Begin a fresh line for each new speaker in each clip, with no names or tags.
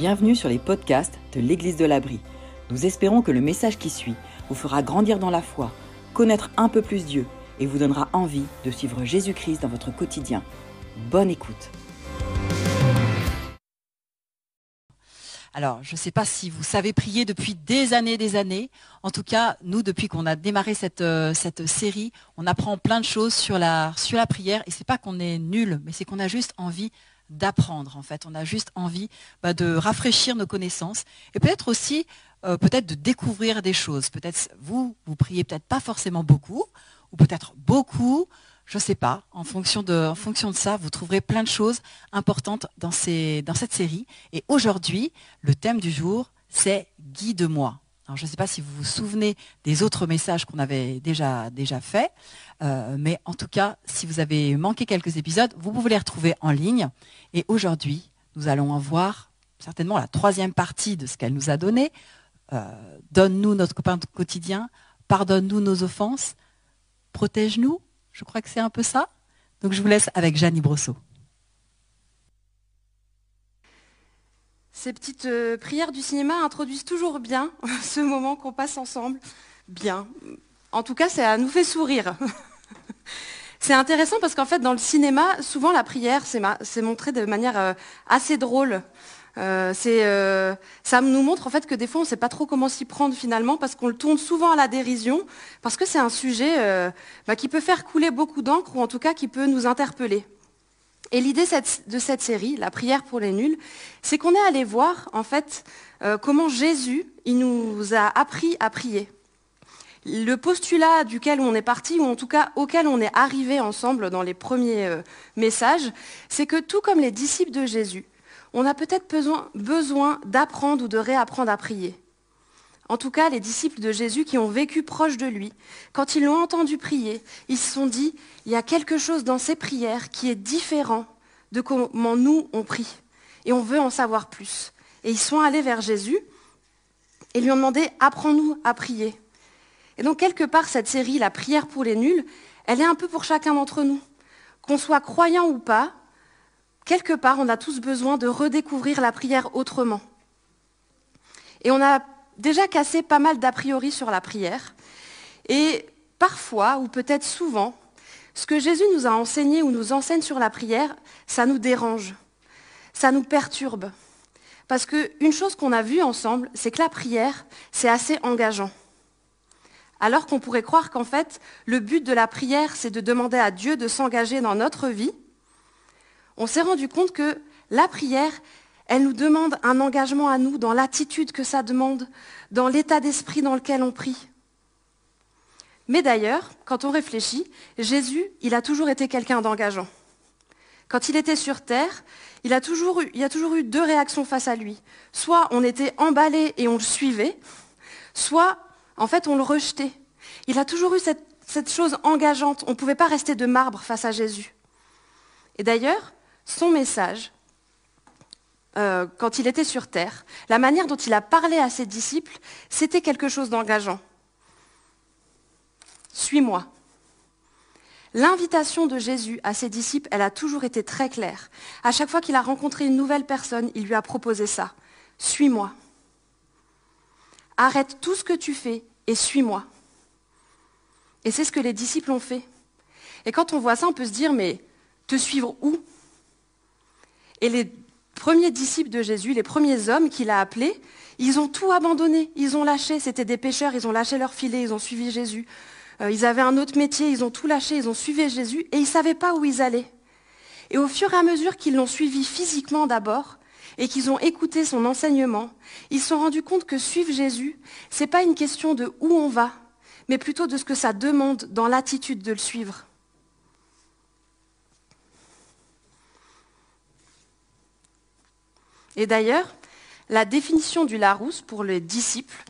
Bienvenue sur les podcasts de l'Église de l'Abri. Nous espérons que le message qui suit vous fera grandir dans la foi, connaître un peu plus Dieu et vous donnera envie de suivre Jésus-Christ dans votre quotidien. Bonne écoute.
Alors, je ne sais pas si vous savez prier depuis des années des années. En tout cas, nous, depuis qu'on a démarré cette, euh, cette série, on apprend plein de choses sur la, sur la prière. Et c'est pas qu'on est nul, mais c'est qu'on a juste envie d'apprendre. En fait, on a juste envie bah, de rafraîchir nos connaissances et peut-être aussi euh, peut-être de découvrir des choses. Peut-être vous, vous priez peut-être pas forcément beaucoup, ou peut-être beaucoup je ne sais pas, en fonction, de, fonction de ça, vous trouverez plein de choses importantes dans, ces, dans cette série. Et aujourd'hui, le thème du jour, c'est Guide-moi. Je ne sais pas si vous vous souvenez des autres messages qu'on avait déjà, déjà faits, euh, mais en tout cas, si vous avez manqué quelques épisodes, vous pouvez les retrouver en ligne. Et aujourd'hui, nous allons en voir certainement la troisième partie de ce qu'elle nous a donné. Euh, donne-nous notre copain quotidien, pardonne-nous nos offenses, protège-nous je crois que c'est un peu ça. Donc je vous laisse avec Jeannie Brosseau.
Ces petites euh, prières du cinéma introduisent toujours bien ce moment qu'on passe ensemble. Bien. En tout cas, ça nous fait sourire. c'est intéressant parce qu'en fait, dans le cinéma, souvent la prière, c'est montré de manière euh, assez drôle. Euh, ça nous montre en fait que des fois on ne sait pas trop comment s'y prendre finalement parce qu'on le tourne souvent à la dérision, parce que c'est un sujet bah, qui peut faire couler beaucoup d'encre ou en tout cas qui peut nous interpeller. Et l'idée de cette série, la prière pour les nuls, c'est qu'on est allé voir en fait comment Jésus nous a appris à prier. Le postulat duquel on est parti, ou en tout cas auquel on est arrivé ensemble dans les premiers messages, c'est que tout comme les disciples de Jésus, on a peut-être besoin, d'apprendre ou de réapprendre à prier. En tout cas, les disciples de Jésus qui ont vécu proche de lui, quand ils l'ont entendu prier, ils se sont dit, il y a quelque chose dans ces prières qui est différent de comment nous on prie. Et on veut en savoir plus. Et ils sont allés vers Jésus et lui ont demandé, apprends-nous à prier. Et donc, quelque part, cette série, la prière pour les nuls, elle est un peu pour chacun d'entre nous. Qu'on soit croyant ou pas, quelque part, on a tous besoin de redécouvrir la prière autrement. Et on a déjà cassé pas mal d'a priori sur la prière. Et parfois, ou peut-être souvent, ce que Jésus nous a enseigné ou nous enseigne sur la prière, ça nous dérange, ça nous perturbe. Parce qu'une chose qu'on a vue ensemble, c'est que la prière, c'est assez engageant. Alors qu'on pourrait croire qu'en fait, le but de la prière, c'est de demander à Dieu de s'engager dans notre vie, on s'est rendu compte que la prière, elle nous demande un engagement à nous dans l'attitude que ça demande, dans l'état d'esprit dans lequel on prie. Mais d'ailleurs, quand on réfléchit, Jésus, il a toujours été quelqu'un d'engageant. Quand il était sur terre, il, a toujours eu, y a toujours eu deux réactions face à lui. Soit on était emballé et on le suivait, soit en fait on le rejetait. Il a toujours eu cette chose engageante. On ne pouvait pas rester de marbre face à Jésus. Et d'ailleurs, son message, euh, quand il était sur Terre, la manière dont il a parlé à ses disciples, c'était quelque chose d'engageant. Suis-moi. L'invitation de Jésus à ses disciples, elle a toujours été très claire. À chaque fois qu'il a rencontré une nouvelle personne, il lui a proposé ça. Suis-moi. Arrête tout ce que tu fais et suis-moi. Et c'est ce que les disciples ont fait. Et quand on voit ça, on peut se dire, mais te suivre où? Et les premiers disciples de Jésus, les premiers hommes qu'il a appelés, ils ont tout abandonné, ils ont lâché, c'était des pêcheurs, ils ont lâché leur filet, ils ont suivi Jésus. Euh, ils avaient un autre métier, ils ont tout lâché, ils ont suivi Jésus et ils ne savaient pas où ils allaient. Et au fur et à mesure qu'ils l'ont suivi physiquement d'abord et qu'ils ont écouté son enseignement, ils se sont rendus compte que suivre Jésus, ce n'est pas une question de où on va, mais plutôt de ce que ça demande dans l'attitude de le suivre. Et d'ailleurs, la définition du Larousse pour les disciples,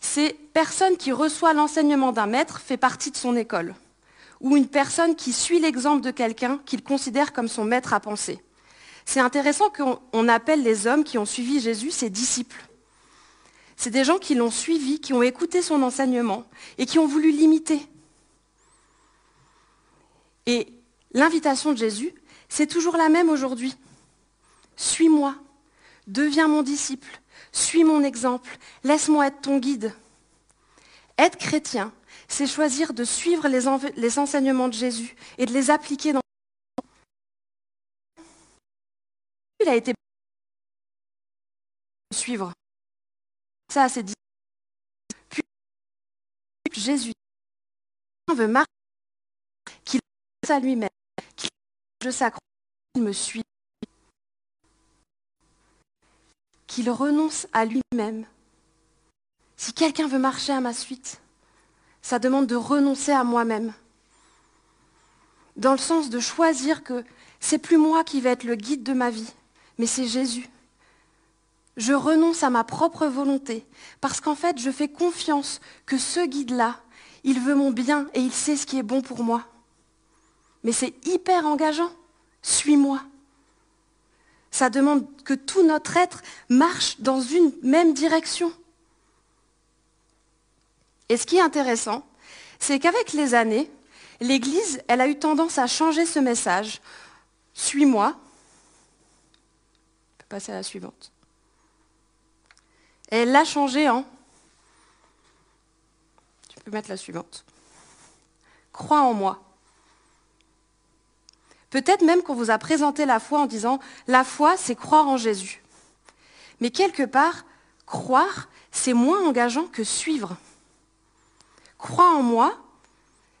c'est personne qui reçoit l'enseignement d'un maître fait partie de son école, ou une personne qui suit l'exemple de quelqu'un qu'il considère comme son maître à penser. C'est intéressant qu'on appelle les hommes qui ont suivi Jésus ses disciples. C'est des gens qui l'ont suivi, qui ont écouté son enseignement et qui ont voulu l'imiter. Et l'invitation de Jésus, c'est toujours la même aujourd'hui. Suis-moi, Deviens mon disciple, suis mon exemple, laisse-moi être ton guide. Être chrétien, c'est choisir de suivre les, enseignements de Jésus et de les appliquer dans Il a été suivre. Ça, c'est. Puis Jésus veut marquer qu'il à lui-même, qu'il je s'accroche, qu'il me suit, qu'il renonce à lui-même. Si quelqu'un veut marcher à ma suite, ça demande de renoncer à moi-même. Dans le sens de choisir que c'est plus moi qui vais être le guide de ma vie, mais c'est Jésus. Je renonce à ma propre volonté, parce qu'en fait, je fais confiance que ce guide-là, il veut mon bien et il sait ce qui est bon pour moi. Mais c'est hyper engageant. Suis-moi. Ça demande que tout notre être marche dans une même direction. Et ce qui est intéressant, c'est qu'avec les années, l'Église, elle a eu tendance à changer ce message. Suis-moi. On peut passer à la suivante. elle l'a changé en... Tu peux mettre la suivante. Crois en moi. Peut-être même qu'on vous a présenté la foi en disant, la foi, c'est croire en Jésus. Mais quelque part, croire, c'est moins engageant que suivre crois en moi,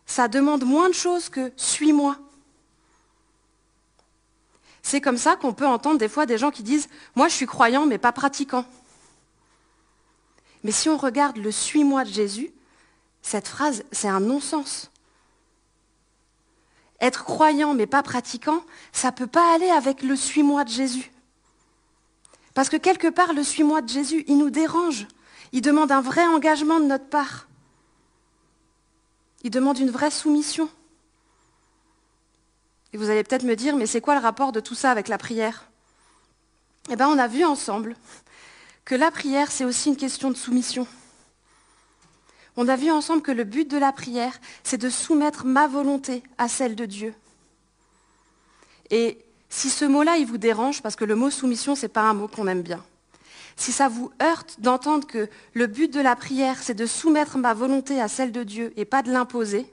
ça demande moins de choses que suis-moi. C'est comme ça qu'on peut entendre des fois des gens qui disent Moi je suis croyant mais pas pratiquant. Mais si on regarde le suis-moi de Jésus, cette phrase, c'est un non-sens. Être croyant mais pas pratiquant, ça ne peut pas aller avec le suis-moi de Jésus. Parce que quelque part, le suis-moi de Jésus, il nous dérange. Il demande un vrai engagement de notre part. Il demande une vraie soumission. Et vous allez peut-être me dire, mais c'est quoi le rapport de tout ça avec la prière? Eh bien, on a vu ensemble que la prière, c'est aussi une question de soumission. On a vu ensemble que le but de la prière, c'est de soumettre ma volonté à celle de Dieu. Et si ce mot-là, il vous dérange, parce que le mot soumission, ce n'est pas un mot qu'on aime bien, si ça vous heurte d'entendre que le but de la prière, c'est de soumettre ma volonté à celle de Dieu et pas de l'imposer,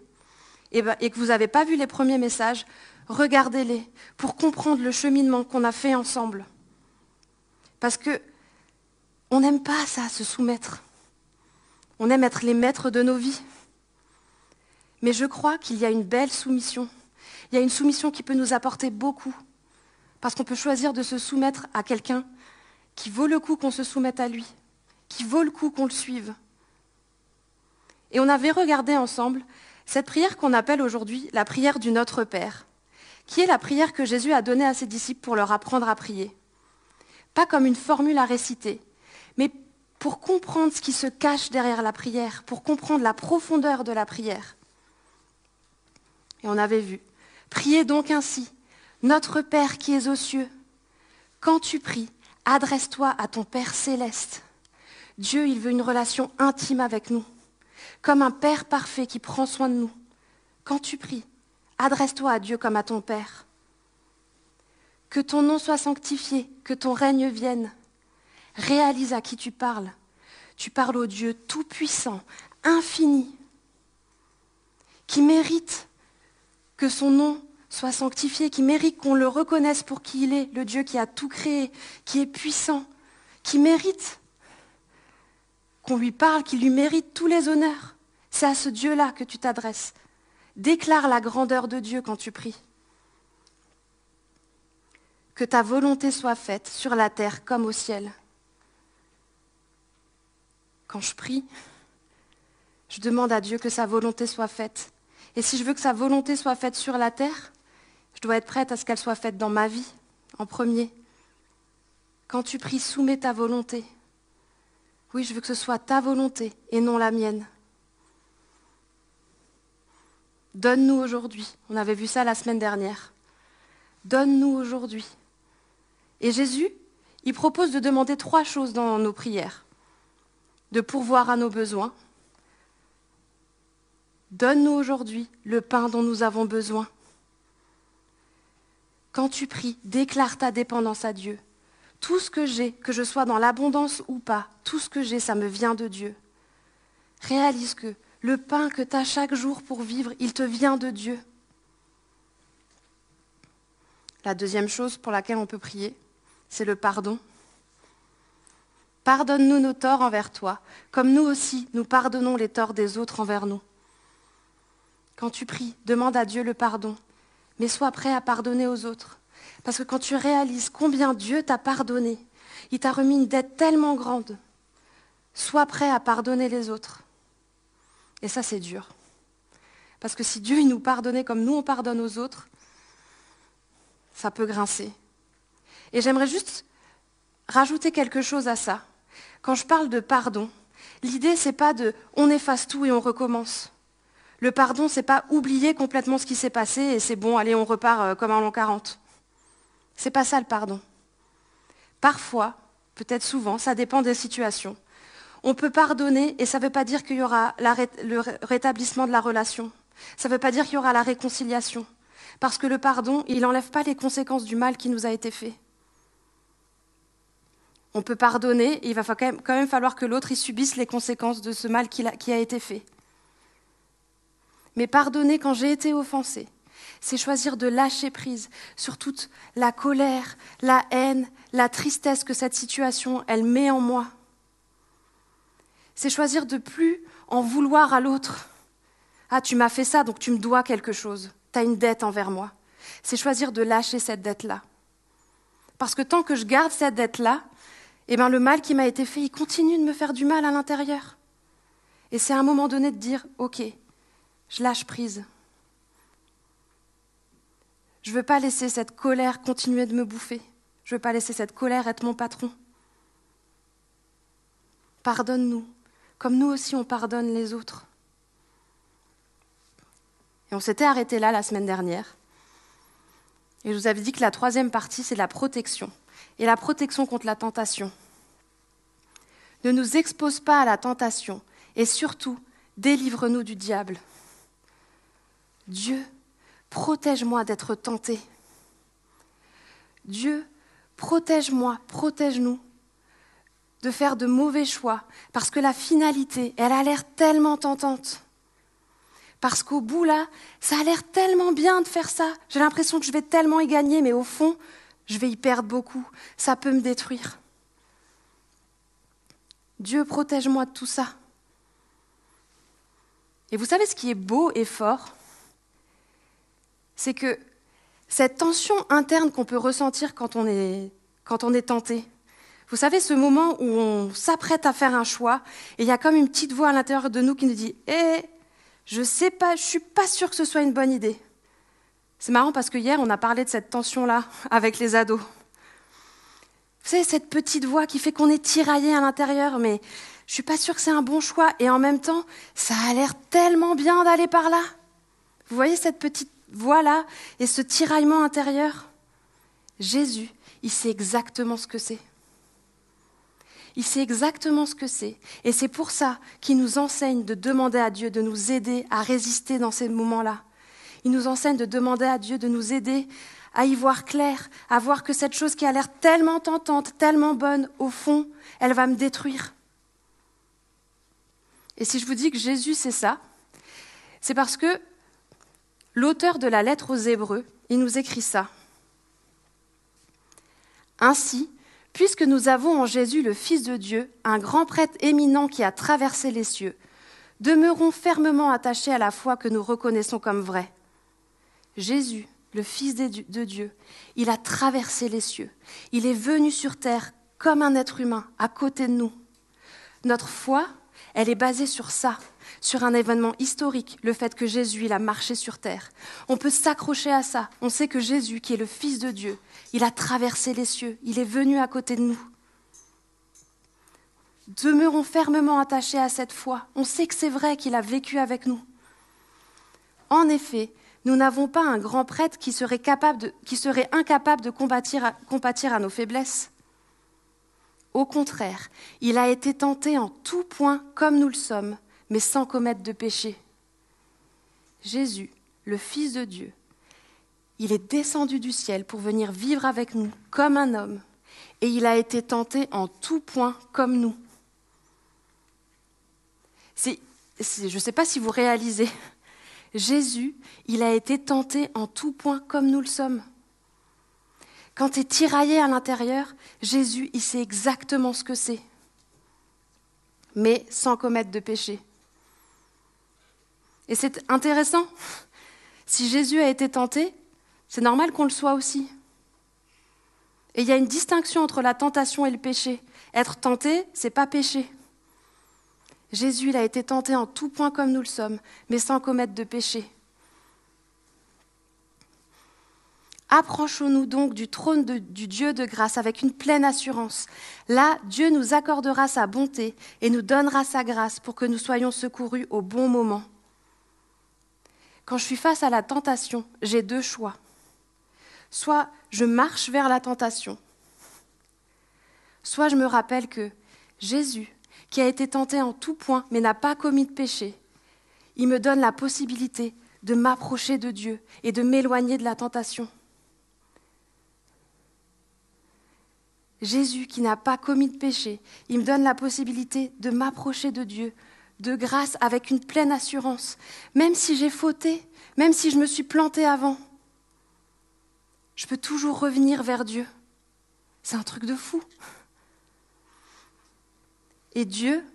et, ben, que vous n'avez pas vu les premiers messages, regardez-les pour comprendre le cheminement qu'on a fait ensemble. Parce que on n'aime pas ça, se soumettre. On aime être les maîtres de nos vies. Mais je crois qu'il y a une belle soumission. Il y a une soumission qui peut nous apporter beaucoup. Parce qu'on peut choisir de se soumettre à quelqu'un qui vaut le coup qu'on se soumette à lui, qui vaut le coup qu'on le suive. Et on avait regardé ensemble cette prière qu'on appelle aujourd'hui la prière du Notre Père, qui est la prière que Jésus a donnée à ses disciples pour leur apprendre à prier. Pas comme une formule à réciter, pour comprendre ce qui se cache derrière la prière, pour comprendre la profondeur de la prière. Et on avait vu, priez donc ainsi, Notre Père qui es aux cieux, quand tu pries, Adresse-toi à ton Père céleste. Dieu, il veut une relation intime avec nous, comme un Père parfait qui prend soin de nous. Quand tu pries, adresse-toi à Dieu comme à ton Père. Que ton nom soit sanctifié, que ton règne vienne. Réalise à qui tu parles. Tu parles au Dieu tout-puissant, infini, qui mérite que son nom soit sanctifié, qui mérite qu'on le reconnaisse pour qui il est, le Dieu qui a tout créé, qui est puissant, qui mérite qu'on lui parle, qui lui mérite tous les honneurs. C'est à ce Dieu-là que tu t'adresses. Déclare la grandeur de Dieu quand tu pries. Que ta volonté soit faite sur la terre comme au ciel. Quand je prie, je demande à Dieu que sa volonté soit faite. Et si je veux que sa volonté soit faite sur la terre, je dois être prête à ce qu'elle soit faite dans ma vie, en premier. Quand tu pries, soumets ta volonté. Oui, je veux que ce soit ta volonté et non la mienne. Donne-nous aujourd'hui. On avait vu ça la semaine dernière. Donne-nous aujourd'hui. Et Jésus, il propose de demander trois choses dans nos prières. De pourvoir à nos besoins. Donne-nous aujourd'hui le pain dont nous avons besoin. Quand tu pries, déclare ta dépendance à Dieu. Tout ce que j'ai, que je sois dans l'abondance ou pas, tout ce que j'ai, ça me vient de Dieu. Réalise que le pain que tu as chaque jour pour vivre, il te vient de Dieu. La deuxième chose pour laquelle on peut prier, c'est le pardon. Pardonne-nous nos torts envers toi, comme nous aussi nous pardonnons les torts des autres envers nous. Quand tu pries, demande à Dieu le pardon, mais sois prêt à pardonner aux autres. Parce que quand tu réalises combien Dieu t'a pardonné, il t'a remis une dette tellement grande, sois prêt à pardonner les autres. Et ça, c'est dur. Parce que si Dieu nous pardonnait comme nous on pardonne aux autres, ça peut grincer. Et j'aimerais juste rajouter quelque chose à ça. Quand je parle de pardon, l'idée c'est pas de on efface tout et on recommence. Le pardon, c'est pas oublier complètement ce qui s'est passé et c'est bon, allez, on repart euh, comme en l'an 40. C'est pas ça le pardon. Parfois, peut-être souvent, ça dépend des situations. On peut pardonner et ça ne veut pas dire qu'il y aura le rétablissement de la relation. Ça ne veut pas dire qu'il y aura la réconciliation. Parce que le pardon, il n'enlève pas les conséquences du mal qui nous a été fait. On peut pardonner, il va quand même, falloir que l'autre subisse les conséquences de ce mal qui a, été fait. Mais pardonner quand j'ai été offensé, c'est choisir de lâcher prise sur toute la colère, la haine, la tristesse que cette situation, elle met en moi. C'est choisir de plus en vouloir à l'autre. Ah, tu m'as fait ça, donc tu me dois quelque chose. Tu as une dette envers moi. C'est choisir de lâcher cette dette-là. Parce que tant que je garde cette dette-là, eh ben, le mal qui m'a été fait, il continue de me faire du mal à l'intérieur. Et c'est à un moment donné de dire, OK, je lâche prise. Je ne veux pas laisser cette colère continuer de me bouffer. Je ne veux pas laisser cette colère être mon patron. Pardonne-nous, comme nous aussi on pardonne les autres. Et on s'était arrêté là la semaine dernière. Et je vous avais dit que la troisième partie, c'est la protection. Et la protection contre la tentation. Ne nous expose pas à la tentation et surtout, délivre-nous du diable. Dieu, protège-moi d'être tenté. Dieu, protège-moi, protège-nous de faire de mauvais choix, parce que la finalité, elle a l'air tellement tentante. Parce qu'au bout, là, ça a l'air tellement bien de faire ça. J'ai l'impression que je vais tellement y gagner, mais au fond, je vais y perdre beaucoup. Ça peut me détruire. Dieu, protège-moi de tout ça. Et vous savez ce qui est beau et fort? C'est que cette tension interne qu'on peut ressentir quand on est, quand on est tenté, vous savez, ce moment où on s'apprête à faire un choix, et il y a comme une petite voix à l'intérieur de nous qui nous dit Eh, je sais pas, je suis pas sûre que ce soit une bonne idée. C'est marrant parce que hier, on a parlé de cette tension-là avec les ados. Vous savez, cette petite voix qui fait qu'on est tiraillé à l'intérieur, mais je suis pas sûre que c'est un bon choix. Et en même temps, ça a l'air tellement bien d'aller par là. Vous voyez cette petite voix-là et ce tiraillement intérieur? Jésus, il sait exactement ce que c'est. Il sait exactement ce que c'est. Et c'est pour ça qu'il nous enseigne de demander à Dieu de nous aider à résister dans ces moments-là. Il nous enseigne de demander à Dieu de nous aider à y voir clair, à voir que cette chose qui a l'air tellement tentante, tellement bonne, au fond, elle va me détruire. Et si je vous dis que Jésus, c'est ça, c'est parce que l'auteur de la lettre aux Hébreux, il nous écrit ça. Ainsi, puisque nous avons en Jésus le Fils de Dieu, un grand prêtre éminent qui a traversé les cieux, demeurons fermement attachés à la foi que nous reconnaissons comme vraie. Jésus, le Fils de Dieu, il a traversé les cieux. Il est venu sur terre comme un être humain, à côté de nous. Notre foi, elle est basée sur ça, sur un événement historique, le fait que Jésus, il a marché sur terre. On peut s'accrocher à ça. On sait que Jésus, qui est le Fils de Dieu, il a traversé les cieux, il est venu à côté de nous. Demeurons fermement attachés à cette foi. On sait que c'est vrai qu'il a vécu avec nous. En effet, nous n'avons pas un grand prêtre qui serait, incapable de compatir à nos faiblesses. Au contraire, il a été tenté en tout point comme nous le sommes, mais sans commettre de péché. Jésus, le Fils de Dieu, il est descendu du ciel pour venir vivre avec nous comme un homme. et il a été tenté en tout point comme nous. je ne sais pas si vous réalisez, Jésus, il a été tenté en tout point comme nous le sommes. Quand tu es tiraillé à l'intérieur, Jésus, il sait exactement ce que c'est, mais sans commettre de péché. Et c'est intéressant. Si Jésus a été tenté, c'est normal qu'on le soit aussi. Et il y a une distinction entre la tentation et le péché. Être tenté, c'est pas péché. Jésus, il a été tenté en tout point comme nous le sommes, mais sans commettre de péché. Approchons-nous donc du trône du Dieu de grâce avec une pleine assurance. Là, Dieu nous accordera sa bonté et nous donnera sa grâce pour que nous soyons secourus au bon moment. Quand je suis face à la tentation, j'ai deux choix. Soit je marche vers la tentation, soit je me rappelle que Jésus, qui a été tenté en tout point mais n'a pas commis de péché, il me donne la possibilité de m'approcher de Dieu et de m'éloigner de la tentation. Jésus qui n'a pas commis de péché, il me donne la possibilité de m'approcher de Dieu, de grâce, avec une pleine assurance, même si j'ai fauté, même si je me suis planté avant. Je peux toujours revenir vers Dieu. C'est un truc de fou. Et Dieu,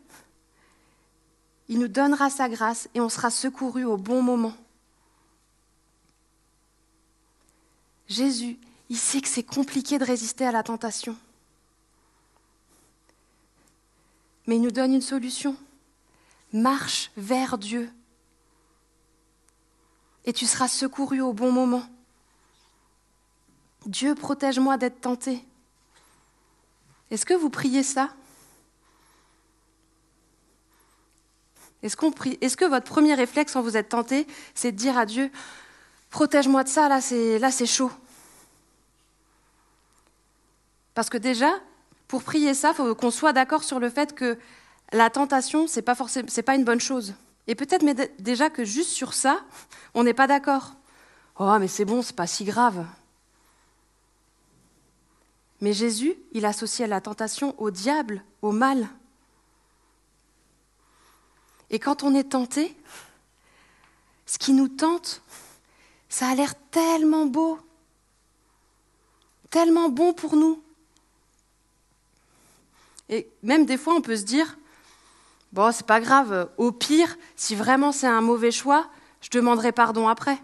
il nous donnera sa grâce et on sera secouru au bon moment. Jésus, il sait que c'est compliqué de résister à la tentation. Mais il nous donne une solution. Marche vers Dieu. Et tu seras secouru au bon moment. Dieu, protège-moi d'être tenté. Est-ce que vous priez ça? Est-ce, que votre premier réflexe quand vous êtes tenté, c'est de dire à Dieu, protège-moi de ça, là c'est, chaud Parce que déjà, pour prier ça, il faut qu'on soit d'accord sur le fait que la tentation, ce n'est pas, une bonne chose. Et peut-être déjà que juste sur ça, on n'est pas d'accord. Oh, mais c'est bon, c'est pas si grave. Mais Jésus, il associait la tentation au diable, au mal. Et quand on est tenté, ce qui nous tente, ça a l'air tellement beau, tellement bon pour nous. Et même des fois, on peut se dire, bon, c'est pas grave, au pire, si vraiment c'est un mauvais choix, je demanderai pardon après.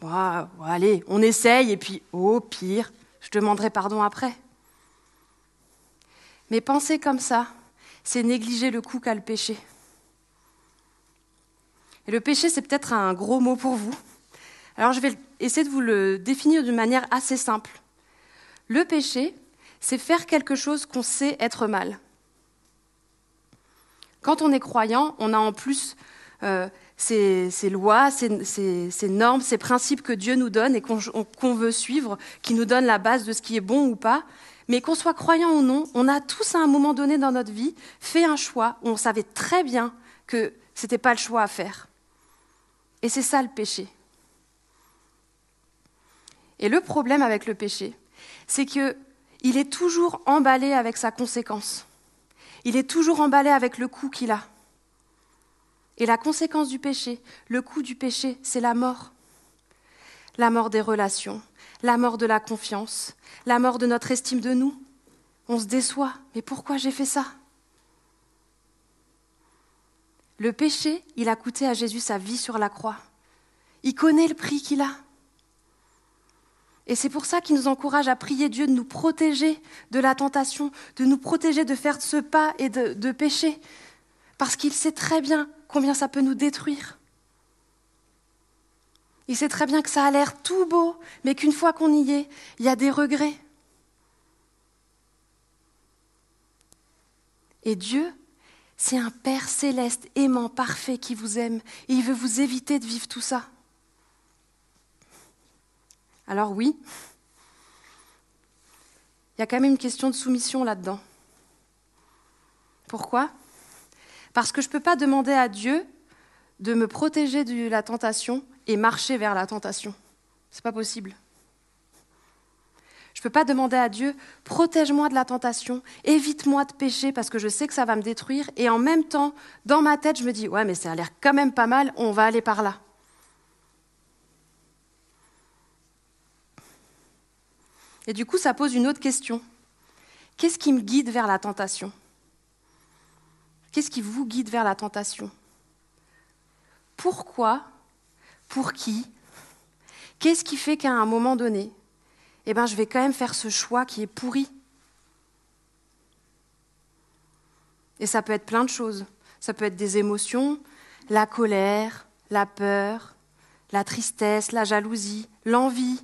Bon, allez, on essaye, et puis au pire, je demanderai pardon après. Mais penser comme ça, c'est négliger le coup qu'a le péché. Le péché, c'est peut-être un gros mot pour vous. Alors je vais essayer de vous le définir d'une manière assez simple. Le péché, c'est faire quelque chose qu'on sait être mal. Quand on est croyant, on a en plus euh, ces, lois, ces, normes, ces principes que Dieu nous donne et qu'on veut suivre, qui nous donnent la base de ce qui est bon ou pas. Mais qu'on soit croyant ou non, on a tous à un moment donné dans notre vie fait un choix où on savait très bien que ce n'était pas le choix à faire. Et c'est ça le péché. Et le problème avec le péché, c'est qu'il est toujours emballé avec sa conséquence. Il est toujours emballé avec le coût qu'il a. Et la conséquence du péché, le coût du péché, c'est la mort. La mort des relations, la mort de la confiance, la mort de notre estime de nous. On se déçoit. Mais pourquoi j'ai fait ça? Le péché, il a coûté à Jésus sa vie sur la croix. Il connaît le prix qu'il a. Et c'est pour ça qu'il nous encourage à prier Dieu de nous protéger de la tentation, de nous protéger de faire ce pas et de, de pécher. Parce qu'il sait très bien combien ça peut nous détruire. Il sait très bien que ça a l'air tout beau, mais qu'une fois qu'on y est, il y a des regrets. Et Dieu, c'est un Père céleste, aimant, parfait, qui vous aime. Et il veut vous éviter de vivre tout ça. Alors oui, il y a quand même une question de soumission là-dedans. Pourquoi? Parce que je ne peux pas demander à Dieu de me protéger de la tentation et marcher vers la tentation. Ce n'est pas possible. Je ne peux pas demander à Dieu, protège-moi de la tentation, évite-moi de pécher parce que je sais que ça va me détruire. Et en même temps, dans ma tête, je me dis, ouais, mais ça a l'air quand même pas mal, on va aller par là. Et du coup, ça pose une autre question. Qu'est-ce qui me guide vers la tentation? Qu'est-ce qui vous guide vers la tentation? Pourquoi Pour qui? Qu'est-ce qui fait qu'à un moment donné, eh ben, je vais quand même faire ce choix qui est pourri? Et ça peut être plein de choses. Ça peut être des émotions, la colère, la peur, la tristesse, la jalousie, l'envie,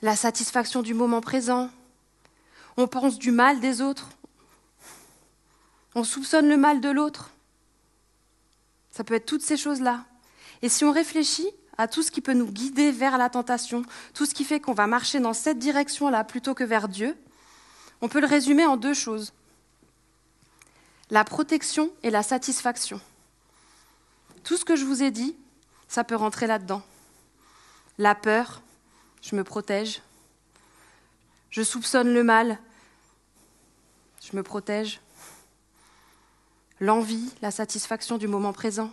la satisfaction du moment présent. On pense du mal des autres. On soupçonne le mal de l'autre. Ça peut être toutes ces choses-là. Et si on réfléchit à tout ce qui peut nous guider vers la tentation, tout ce qui fait qu'on va marcher dans cette direction-là plutôt que vers Dieu, on peut le résumer en deux choses. La protection et la satisfaction. Tout ce que je vous ai dit, ça peut rentrer là-dedans. La peur, je me protège. Je soupçonne le mal, je me protège. L'envie, la satisfaction du moment présent.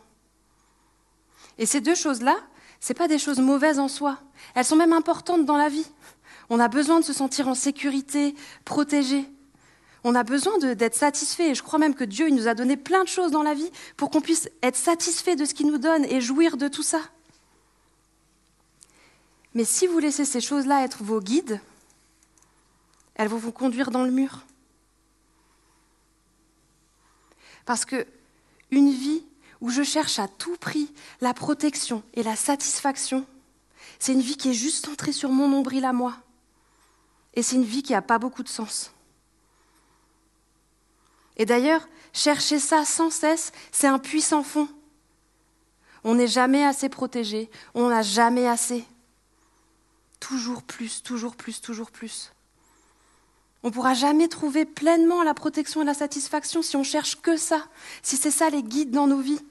Et ces deux choses-là, ce pas des choses mauvaises en soi. Elles sont même importantes dans la vie. On a besoin de se sentir en sécurité, protégé. On a besoin d'être satisfait. Et je crois même que Dieu il nous a donné plein de choses dans la vie pour qu'on puisse être satisfait de ce qu'il nous donne et jouir de tout ça. Mais si vous laissez ces choses-là être vos guides, elles vont vous conduire dans le mur. Parce que une vie où je cherche à tout prix la protection et la satisfaction, c'est une vie qui est juste centrée sur mon nombril à moi. Et c'est une vie qui n'a pas beaucoup de sens. Et d'ailleurs, chercher ça sans cesse, c'est un puissant fond. On n'est jamais assez protégé, on n'a jamais assez. Toujours plus, toujours plus, toujours plus. On ne pourra jamais trouver pleinement la protection et la satisfaction si on cherche que ça, si c'est ça les guides dans nos vies.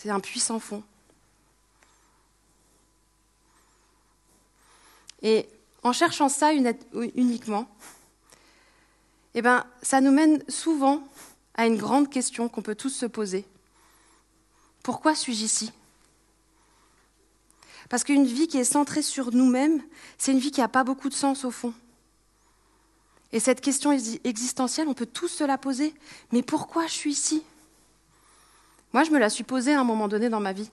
C'est un puissant fond. Et en cherchant ça uniquement, eh ben, ça nous mène souvent à une grande question qu'on peut tous se poser. Pourquoi suis-je ici? Parce qu'une vie qui est centrée sur nous-mêmes, c'est une vie qui n'a pas beaucoup de sens au fond. Et cette question existentielle, on peut tous se la poser. Mais pourquoi je suis ici? Moi, je me la suis posée à un moment donné dans ma vie.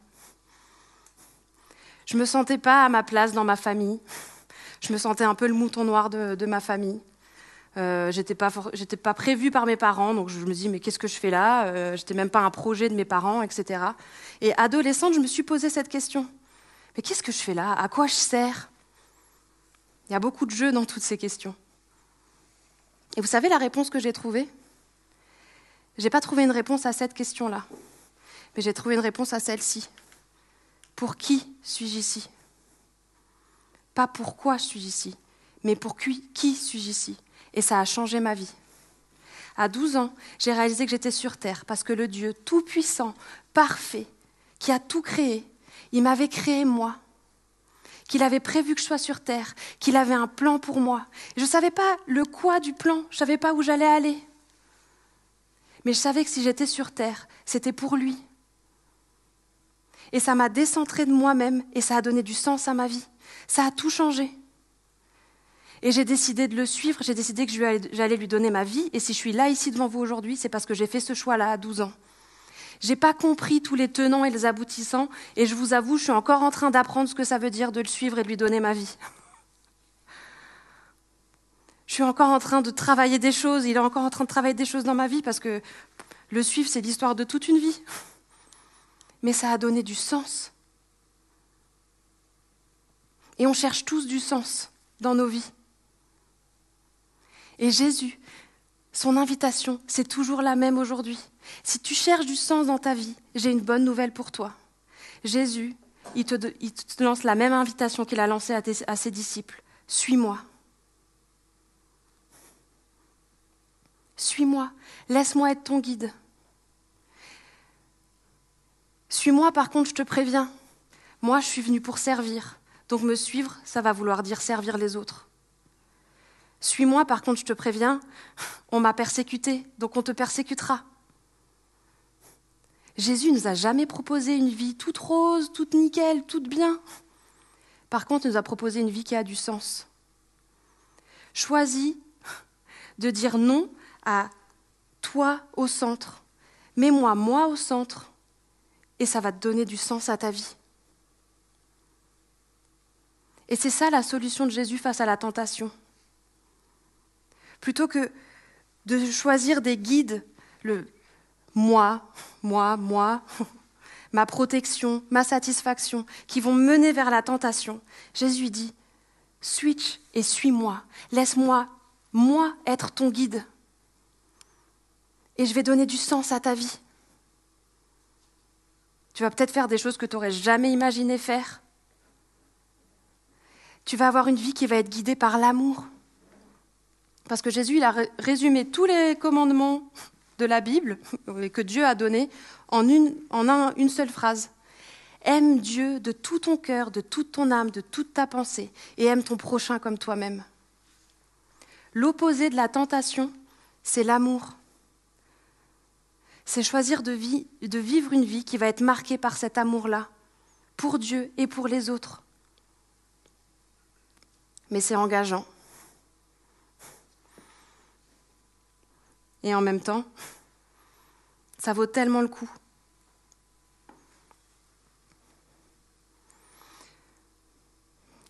Je ne me sentais pas à ma place dans ma famille. Je me sentais un peu le mouton noir de ma famille. Euh, j'étais pas prévue par mes parents, donc je me dis mais qu'est-ce que je fais là? Euh, J'étais même pas un projet de mes parents, etc. Et adolescente, je me suis posé cette question. Mais qu'est-ce que je fais là? À quoi je sers? Il y a beaucoup de jeux dans toutes ces questions. Et vous savez la réponse que j'ai trouvée? J'ai pas trouvé une réponse à cette question-là, mais j'ai trouvé une réponse à celle-ci. Pour qui suis-je ici? Pas pourquoi je suis ici, mais pour qui, qui suis-je ici? Et ça a changé ma vie. À 12 ans, j'ai réalisé que j'étais sur Terre parce que le Dieu tout-puissant, parfait, qui a tout créé, il m'avait créé moi, qu'il avait prévu que je sois sur Terre, qu'il avait un plan pour moi. je ne savais pas le quoi du plan, je ne savais pas où j'allais aller. Mais je savais que si j'étais sur Terre, c'était pour lui. Et ça m'a décentré de moi-même et ça a donné du sens à ma vie. Ça a tout changé. Et j'ai décidé de le suivre, j'ai décidé que j'allais lui donner ma vie. Et si je suis là, ici, devant vous aujourd'hui, c'est parce que j'ai fait ce choix-là à 12 ans. Je n'ai pas compris tous les tenants et les aboutissants, et je vous avoue, je suis encore en train d'apprendre ce que ça veut dire de le suivre et de lui donner ma vie. Je suis encore en train de travailler des choses, il est encore en train de travailler des choses dans ma vie, parce que le suivre, c'est l'histoire de toute une vie. Mais ça a donné du sens. Et on cherche tous du sens dans nos vies. Et Jésus, son invitation, c'est toujours la même aujourd'hui. Si tu cherches du sens dans ta vie, j'ai une bonne nouvelle pour toi. Jésus, il te, lance la même invitation qu'il a lancée à, ses disciples. Suis-moi. Suis-moi. Laisse-moi être ton guide. Suis-moi, par contre, je te préviens. Moi, je suis venu pour servir. Donc me suivre, ça va vouloir dire servir les autres. Suis-moi, par contre, je te préviens, on m'a persécuté, donc on te persécutera. Jésus nous a jamais proposé une vie toute rose, toute nickel, toute bien. Par contre, il nous a proposé une vie qui a du sens. Choisis de dire non à toi au centre. Mets-moi moi au centre et ça va te donner du sens à ta vie. Et c'est ça la solution de Jésus face à la tentation. Plutôt que de choisir des guides, le moi, moi, moi, ma protection, ma satisfaction, qui vont mener vers la tentation, Jésus dit, switch et suis-moi, laisse-moi, moi, être ton guide. Et je vais donner du sens à ta vie. Tu vas peut-être faire des choses que tu n'aurais jamais imaginé faire. Tu vas avoir une vie qui va être guidée par l'amour. Parce que Jésus, il a résumé tous les commandements de la Bible que Dieu a donnés en une, en une seule phrase. Aime Dieu de tout ton cœur, de toute ton âme, de toute ta pensée, et aime ton prochain comme toi-même. L'opposé de la tentation, c'est l'amour. C'est choisir de, vivre une vie qui va être marquée par cet amour-là, pour Dieu et pour les autres. Mais c'est engageant. Et en même temps, ça vaut tellement le coup.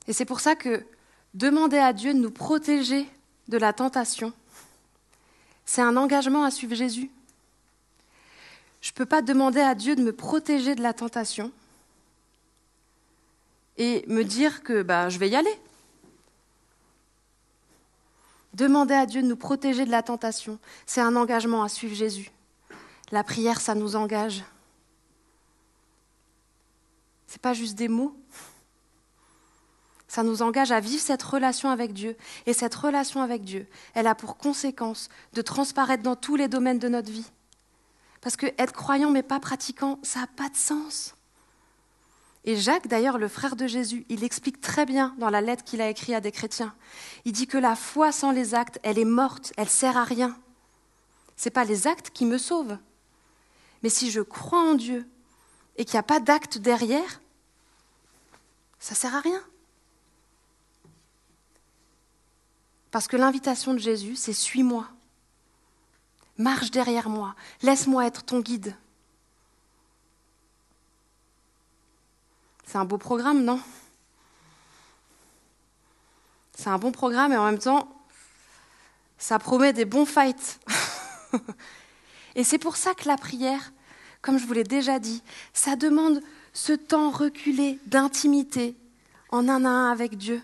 Et c'est pour ça que demander à Dieu de nous protéger de la tentation, c'est un engagement à suivre Jésus. Je ne peux pas demander à Dieu de me protéger de la tentation et me dire que bah, je vais y aller. Demander à Dieu de nous protéger de la tentation, c'est un engagement à suivre Jésus. La prière, ça nous engage. Ce n'est pas juste des mots. Ça nous engage à vivre cette relation avec Dieu. Et cette relation avec Dieu, elle a pour conséquence de transparaître dans tous les domaines de notre vie. Parce que être croyant mais pas pratiquant, ça n'a pas de sens. Et Jacques, d'ailleurs, le frère de Jésus, il explique très bien dans la lettre qu'il a écrite à des chrétiens. Il dit que la foi sans les actes, elle est morte, elle sert à rien. Ce n'est pas les actes qui me sauvent. Mais si je crois en Dieu et qu'il n'y a pas d'acte derrière, ça ne sert à rien. Parce que l'invitation de Jésus, c'est suis-moi. Marche derrière moi. Laisse-moi être ton guide. C'est un beau programme, non? C'est un bon programme et en même temps, ça promet des bons fights. et c'est pour ça que la prière, comme je vous l'ai déjà dit, ça demande ce temps reculé d'intimité en un à un avec Dieu.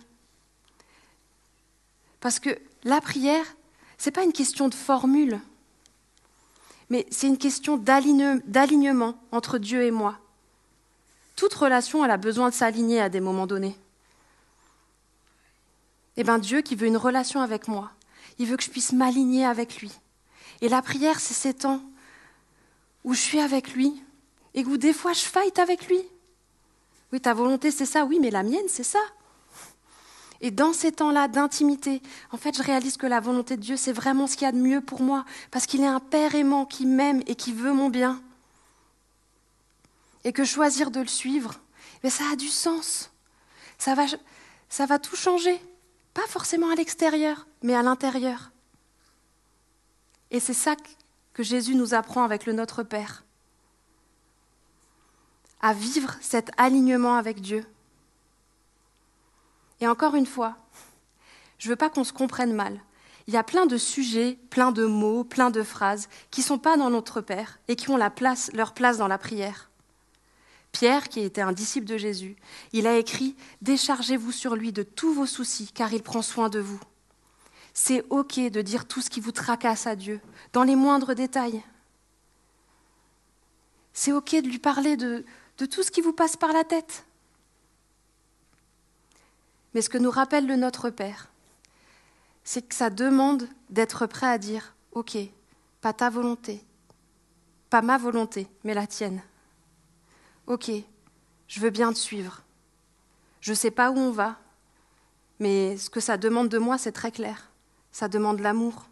Parce que la prière, ce n'est pas une question de formule, mais c'est une question d'alignement entre Dieu et moi. Toute relation, elle a besoin de s'aligner à des moments donnés. Eh bien, Dieu qui veut une relation avec moi, il veut que je puisse m'aligner avec lui. Et la prière, c'est ces temps où je suis avec lui et où des fois je fight avec lui. Oui, ta volonté, c'est ça, oui, mais la mienne, c'est ça. Et dans ces temps-là d'intimité, en fait, je réalise que la volonté de Dieu, c'est vraiment ce qu'il y a de mieux pour moi, parce qu'il est un Père aimant qui m'aime et qui veut mon bien et que choisir de le suivre, mais ça a du sens. Ça va, ça va tout changer. Pas forcément à l'extérieur, mais à l'intérieur. Et c'est ça que Jésus nous apprend avec le Notre Père. À vivre cet alignement avec Dieu. Et encore une fois, je ne veux pas qu'on se comprenne mal. Il y a plein de sujets, plein de mots, plein de phrases qui ne sont pas dans notre Père et qui ont leur place dans la prière. Pierre, qui était un disciple de Jésus, il a écrit Déchargez-vous sur lui de tous vos soucis, car il prend soin de vous. C'est OK de dire tout ce qui vous tracasse à Dieu, dans les moindres détails. C'est OK de lui parler de tout ce qui vous passe par la tête. Mais ce que nous rappelle le Notre Père, c'est que ça demande d'être prêt à dire OK, pas ta volonté, pas ma volonté, mais la tienne. Ok, je veux bien te suivre. Je ne sais pas où on va, mais ce que ça demande de moi, c'est très clair. Ça demande l'amour.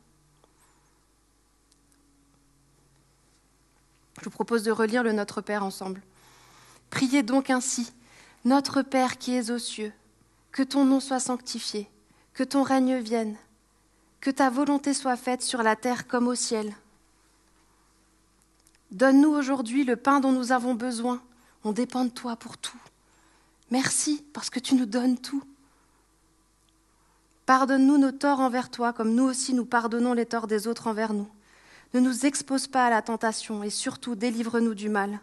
Je vous propose de relire le Notre Père ensemble. Priez donc ainsi. Notre Père qui es aux cieux, que ton nom soit sanctifié, que ton règne vienne, que ta volonté soit faite sur la terre comme au ciel. Donne-nous aujourd'hui le pain dont nous avons besoin. On dépend de toi pour tout. Merci parce que tu nous donnes tout. Pardonne-nous nos torts envers toi, comme nous aussi nous pardonnons les torts des autres envers nous. Ne nous expose pas à la tentation et surtout délivre-nous du mal.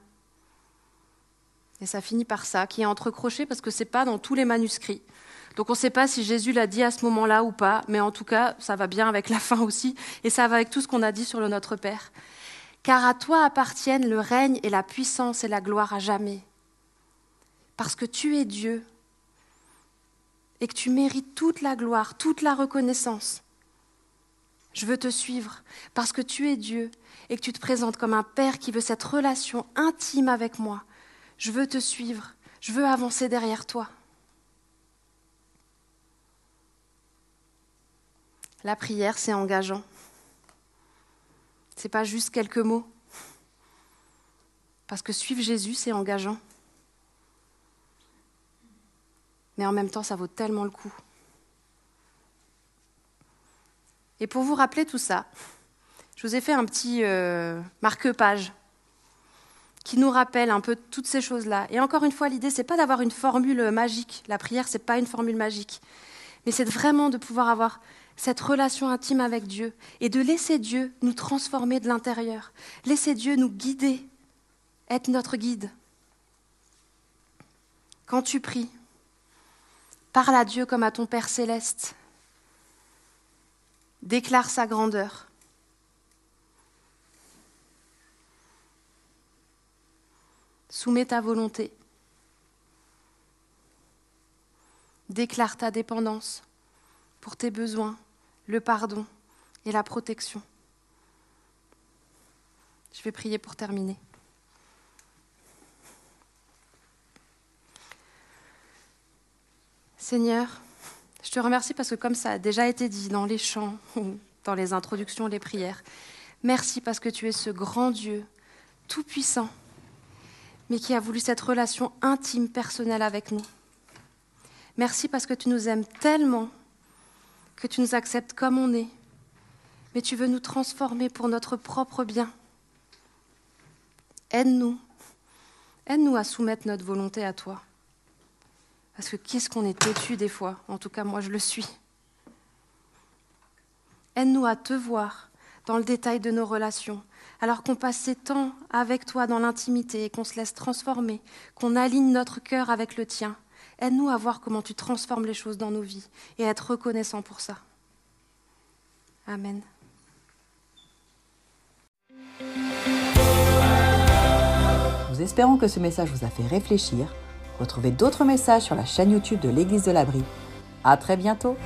Et ça finit par ça, qui est entrecroché parce que ce n'est pas dans tous les manuscrits. Donc on ne sait pas si Jésus l'a dit à ce moment-là ou pas, mais en tout cas, ça va bien avec la fin aussi, et ça va avec tout ce qu'on a dit sur le Notre Père. Car à toi appartiennent le règne et la puissance et la gloire à jamais. Parce que tu es Dieu et que tu mérites toute la gloire, toute la reconnaissance. Je veux te suivre parce que tu es Dieu et que tu te présentes comme un Père qui veut cette relation intime avec moi. Je veux te suivre, je veux avancer derrière toi. La prière, c'est engageant. Ce n'est pas juste quelques mots. Parce que suivre Jésus, c'est engageant mais en même temps, ça vaut tellement le coup. Et pour vous rappeler tout ça, je vous ai fait un petit euh, marque-page qui nous rappelle un peu toutes ces choses-là. Et encore une fois, l'idée, c'est pas d'avoir une formule magique. La prière, c'est pas une formule magique. Mais c'est vraiment de pouvoir avoir cette relation intime avec Dieu et de laisser Dieu nous transformer de l'intérieur. Laisser Dieu nous guider, être notre guide. Quand tu pries, Parle à Dieu comme à ton Père céleste. Déclare sa grandeur. Soumets ta volonté. Déclare ta dépendance pour tes besoins, le pardon et la protection. Je vais prier pour terminer. Seigneur, je te remercie parce que comme ça a déjà été dit dans les chants, dans les introductions, les prières, merci parce que tu es ce grand Dieu, tout-puissant, mais qui a voulu cette relation intime, personnelle avec nous. Merci parce que tu nous aimes tellement que tu nous acceptes comme on est, mais tu veux nous transformer pour notre propre bien. Aide-nous, aide-nous à soumettre notre volonté à toi. Parce que qu'est-ce qu'on est têtu des fois En tout cas, moi, je le suis. Aide-nous à te voir dans le détail de nos relations, alors qu'on passe ces temps avec toi dans l'intimité et qu'on se laisse transformer, qu'on aligne notre cœur avec le tien. Aide-nous à voir comment tu transformes les choses dans nos vies et à être reconnaissant pour ça. Amen.
Nous espérons que ce message vous a fait réfléchir Retrouvez d'autres messages sur la chaîne YouTube de l'Église de l'Abri. À très bientôt!